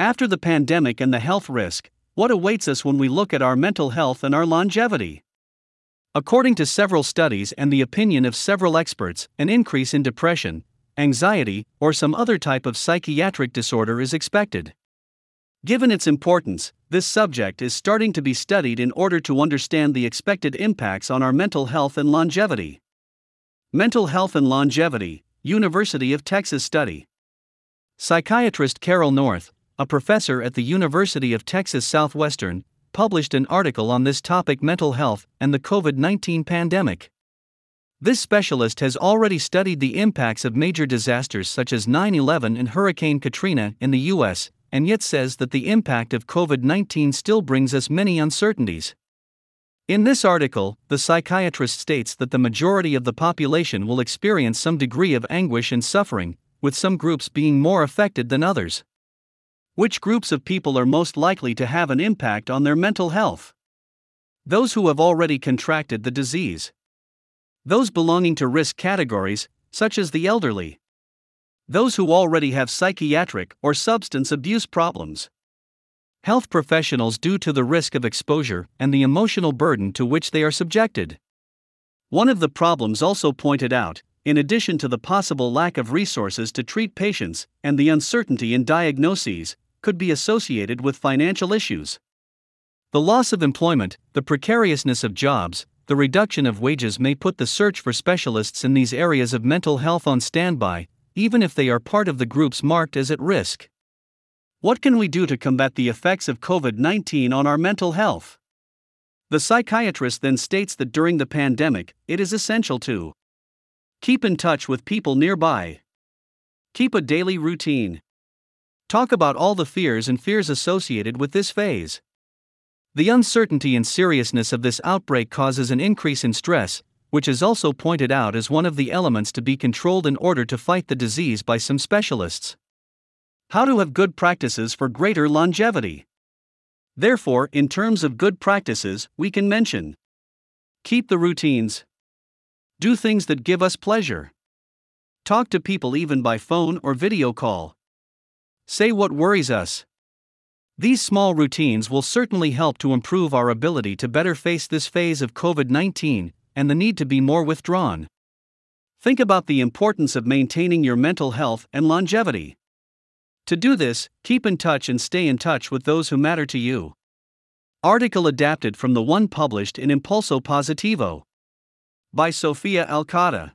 After the pandemic and the health risk, what awaits us when we look at our mental health and our longevity? According to several studies and the opinion of several experts, an increase in depression, anxiety, or some other type of psychiatric disorder is expected. Given its importance, this subject is starting to be studied in order to understand the expected impacts on our mental health and longevity. Mental Health and Longevity, University of Texas Study. Psychiatrist Carol North, a professor at the University of Texas Southwestern, published an article on this topic mental health and the COVID 19 pandemic. This specialist has already studied the impacts of major disasters such as 9 11 and Hurricane Katrina in the U.S., and yet says that the impact of COVID 19 still brings us many uncertainties. In this article, the psychiatrist states that the majority of the population will experience some degree of anguish and suffering, with some groups being more affected than others. Which groups of people are most likely to have an impact on their mental health? Those who have already contracted the disease. Those belonging to risk categories, such as the elderly. Those who already have psychiatric or substance abuse problems. Health professionals due to the risk of exposure and the emotional burden to which they are subjected. One of the problems also pointed out in addition to the possible lack of resources to treat patients and the uncertainty in diagnoses, could be associated with financial issues. The loss of employment, the precariousness of jobs, the reduction of wages may put the search for specialists in these areas of mental health on standby, even if they are part of the groups marked as at risk. What can we do to combat the effects of COVID 19 on our mental health? The psychiatrist then states that during the pandemic, it is essential to keep in touch with people nearby, keep a daily routine, Talk about all the fears and fears associated with this phase. The uncertainty and seriousness of this outbreak causes an increase in stress, which is also pointed out as one of the elements to be controlled in order to fight the disease by some specialists. How to have good practices for greater longevity. Therefore, in terms of good practices, we can mention keep the routines, do things that give us pleasure, talk to people even by phone or video call. Say what worries us. These small routines will certainly help to improve our ability to better face this phase of COVID 19 and the need to be more withdrawn. Think about the importance of maintaining your mental health and longevity. To do this, keep in touch and stay in touch with those who matter to you. Article adapted from the one published in Impulso Positivo by Sofia Alcada.